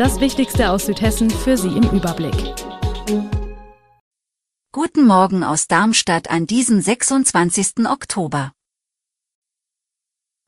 Das Wichtigste aus Südhessen für Sie im Überblick. Guten Morgen aus Darmstadt an diesem 26. Oktober.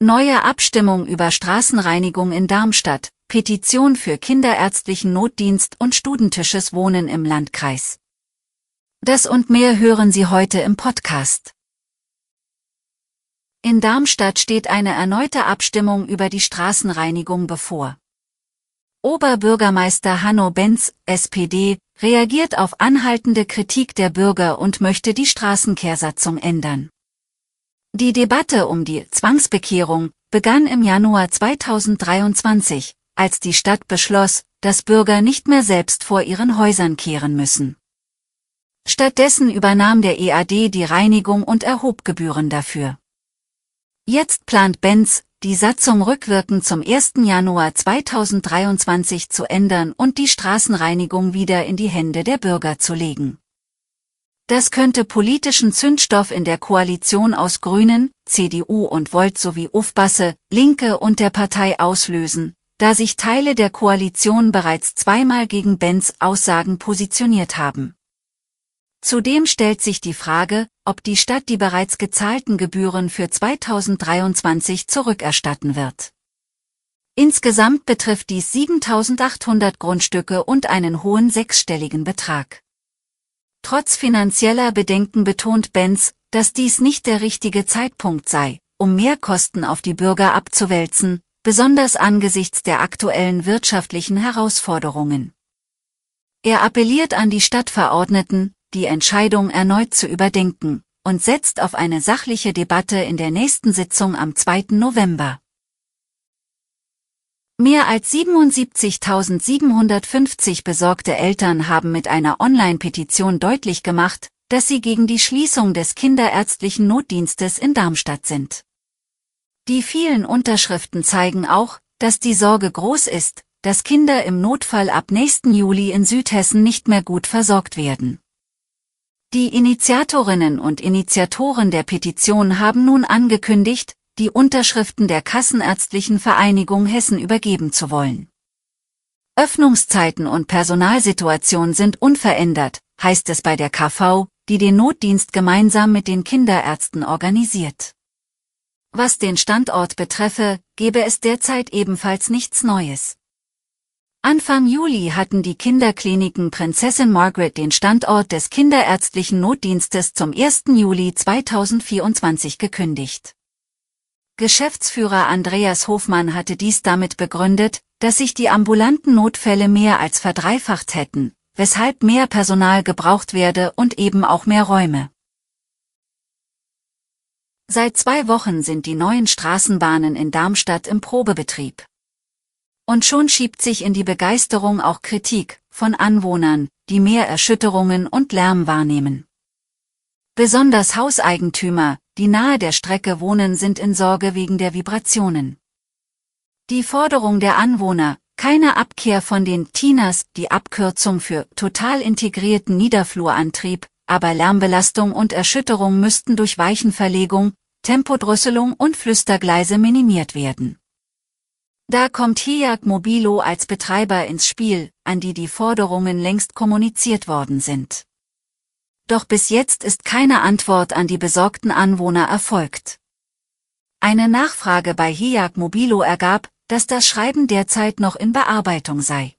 Neue Abstimmung über Straßenreinigung in Darmstadt, Petition für kinderärztlichen Notdienst und studentisches Wohnen im Landkreis. Das und mehr hören Sie heute im Podcast. In Darmstadt steht eine erneute Abstimmung über die Straßenreinigung bevor. Oberbürgermeister Hanno Benz, SPD, reagiert auf anhaltende Kritik der Bürger und möchte die Straßenkehrsatzung ändern. Die Debatte um die Zwangsbekehrung begann im Januar 2023, als die Stadt beschloss, dass Bürger nicht mehr selbst vor ihren Häusern kehren müssen. Stattdessen übernahm der EAD die Reinigung und erhob Gebühren dafür. Jetzt plant Benz, die Satzung rückwirkend zum 1. Januar 2023 zu ändern und die Straßenreinigung wieder in die Hände der Bürger zu legen. Das könnte politischen Zündstoff in der Koalition aus Grünen, CDU und Volt sowie Ufbasse, Linke und der Partei auslösen, da sich Teile der Koalition bereits zweimal gegen Benz Aussagen positioniert haben. Zudem stellt sich die Frage, ob die Stadt die bereits gezahlten Gebühren für 2023 zurückerstatten wird. Insgesamt betrifft dies 7800 Grundstücke und einen hohen sechsstelligen Betrag. Trotz finanzieller Bedenken betont Benz, dass dies nicht der richtige Zeitpunkt sei, um Mehrkosten auf die Bürger abzuwälzen, besonders angesichts der aktuellen wirtschaftlichen Herausforderungen. Er appelliert an die Stadtverordneten, die Entscheidung erneut zu überdenken und setzt auf eine sachliche Debatte in der nächsten Sitzung am 2. November. Mehr als 77.750 besorgte Eltern haben mit einer Online-Petition deutlich gemacht, dass sie gegen die Schließung des kinderärztlichen Notdienstes in Darmstadt sind. Die vielen Unterschriften zeigen auch, dass die Sorge groß ist, dass Kinder im Notfall ab nächsten Juli in Südhessen nicht mehr gut versorgt werden. Die Initiatorinnen und Initiatoren der Petition haben nun angekündigt, die Unterschriften der Kassenärztlichen Vereinigung Hessen übergeben zu wollen. Öffnungszeiten und Personalsituation sind unverändert, heißt es bei der KV, die den Notdienst gemeinsam mit den Kinderärzten organisiert. Was den Standort betreffe, gebe es derzeit ebenfalls nichts Neues. Anfang Juli hatten die Kinderkliniken Prinzessin Margaret den Standort des kinderärztlichen Notdienstes zum 1. Juli 2024 gekündigt. Geschäftsführer Andreas Hofmann hatte dies damit begründet, dass sich die ambulanten Notfälle mehr als verdreifacht hätten, weshalb mehr Personal gebraucht werde und eben auch mehr Räume. Seit zwei Wochen sind die neuen Straßenbahnen in Darmstadt im Probebetrieb. Und schon schiebt sich in die Begeisterung auch Kritik von Anwohnern, die mehr Erschütterungen und Lärm wahrnehmen. Besonders Hauseigentümer, die nahe der Strecke wohnen, sind in Sorge wegen der Vibrationen. Die Forderung der Anwohner, keine Abkehr von den TINAS, die Abkürzung für total integrierten Niederflurantrieb, aber Lärmbelastung und Erschütterung müssten durch Weichenverlegung, Tempodrosselung und Flüstergleise minimiert werden. Da kommt HIAG Mobilo als Betreiber ins Spiel, an die die Forderungen längst kommuniziert worden sind. Doch bis jetzt ist keine Antwort an die besorgten Anwohner erfolgt. Eine Nachfrage bei HIAG Mobilo ergab, dass das Schreiben derzeit noch in Bearbeitung sei.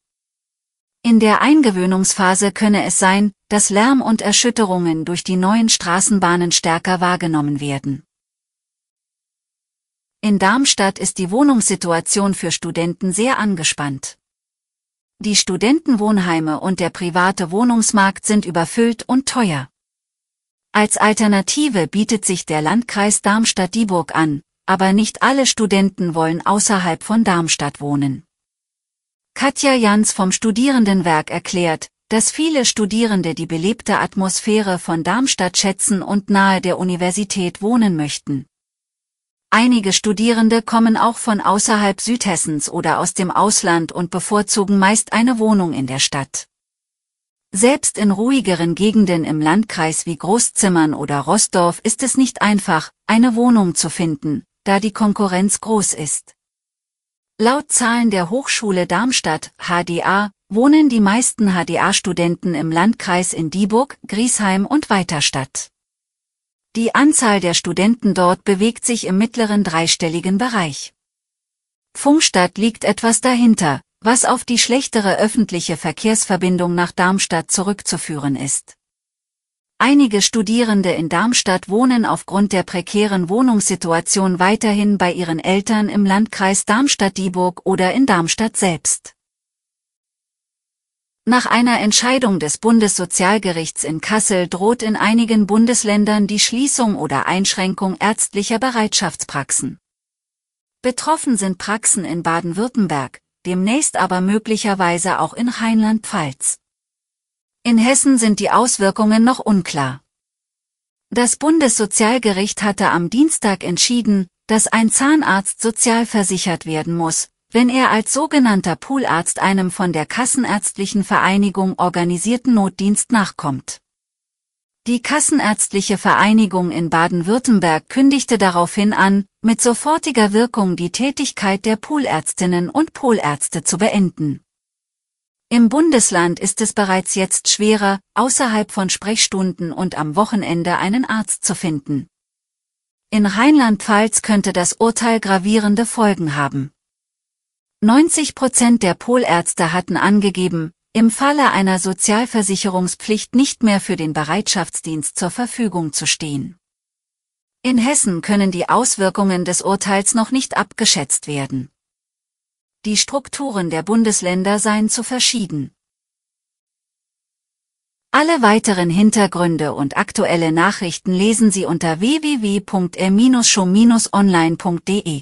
In der Eingewöhnungsphase könne es sein, dass Lärm und Erschütterungen durch die neuen Straßenbahnen stärker wahrgenommen werden. In Darmstadt ist die Wohnungssituation für Studenten sehr angespannt. Die Studentenwohnheime und der private Wohnungsmarkt sind überfüllt und teuer. Als Alternative bietet sich der Landkreis Darmstadt-Dieburg an, aber nicht alle Studenten wollen außerhalb von Darmstadt wohnen. Katja Jans vom Studierendenwerk erklärt, dass viele Studierende die belebte Atmosphäre von Darmstadt schätzen und nahe der Universität wohnen möchten. Einige Studierende kommen auch von außerhalb Südhessens oder aus dem Ausland und bevorzugen meist eine Wohnung in der Stadt. Selbst in ruhigeren Gegenden im Landkreis wie Großzimmern oder Rossdorf ist es nicht einfach, eine Wohnung zu finden, da die Konkurrenz groß ist. Laut Zahlen der Hochschule Darmstadt, HDA, wohnen die meisten HDA-Studenten im Landkreis in Dieburg, Griesheim und Weiterstadt. Die Anzahl der Studenten dort bewegt sich im mittleren dreistelligen Bereich. Funkstadt liegt etwas dahinter, was auf die schlechtere öffentliche Verkehrsverbindung nach Darmstadt zurückzuführen ist. Einige Studierende in Darmstadt wohnen aufgrund der prekären Wohnungssituation weiterhin bei ihren Eltern im Landkreis Darmstadt-Dieburg oder in Darmstadt selbst. Nach einer Entscheidung des Bundessozialgerichts in Kassel droht in einigen Bundesländern die Schließung oder Einschränkung ärztlicher Bereitschaftspraxen. Betroffen sind Praxen in Baden-Württemberg, demnächst aber möglicherweise auch in Rheinland-Pfalz. In Hessen sind die Auswirkungen noch unklar. Das Bundessozialgericht hatte am Dienstag entschieden, dass ein Zahnarzt sozialversichert werden muss, wenn er als sogenannter Poolarzt einem von der Kassenärztlichen Vereinigung organisierten Notdienst nachkommt. Die Kassenärztliche Vereinigung in Baden-Württemberg kündigte daraufhin an, mit sofortiger Wirkung die Tätigkeit der Poolärztinnen und Poolärzte zu beenden. Im Bundesland ist es bereits jetzt schwerer, außerhalb von Sprechstunden und am Wochenende einen Arzt zu finden. In Rheinland-Pfalz könnte das Urteil gravierende Folgen haben. 90 Prozent der Polärzte hatten angegeben, im Falle einer Sozialversicherungspflicht nicht mehr für den Bereitschaftsdienst zur Verfügung zu stehen. In Hessen können die Auswirkungen des Urteils noch nicht abgeschätzt werden. Die Strukturen der Bundesländer seien zu verschieden. Alle weiteren Hintergründe und aktuelle Nachrichten lesen Sie unter www.r-show-online.de.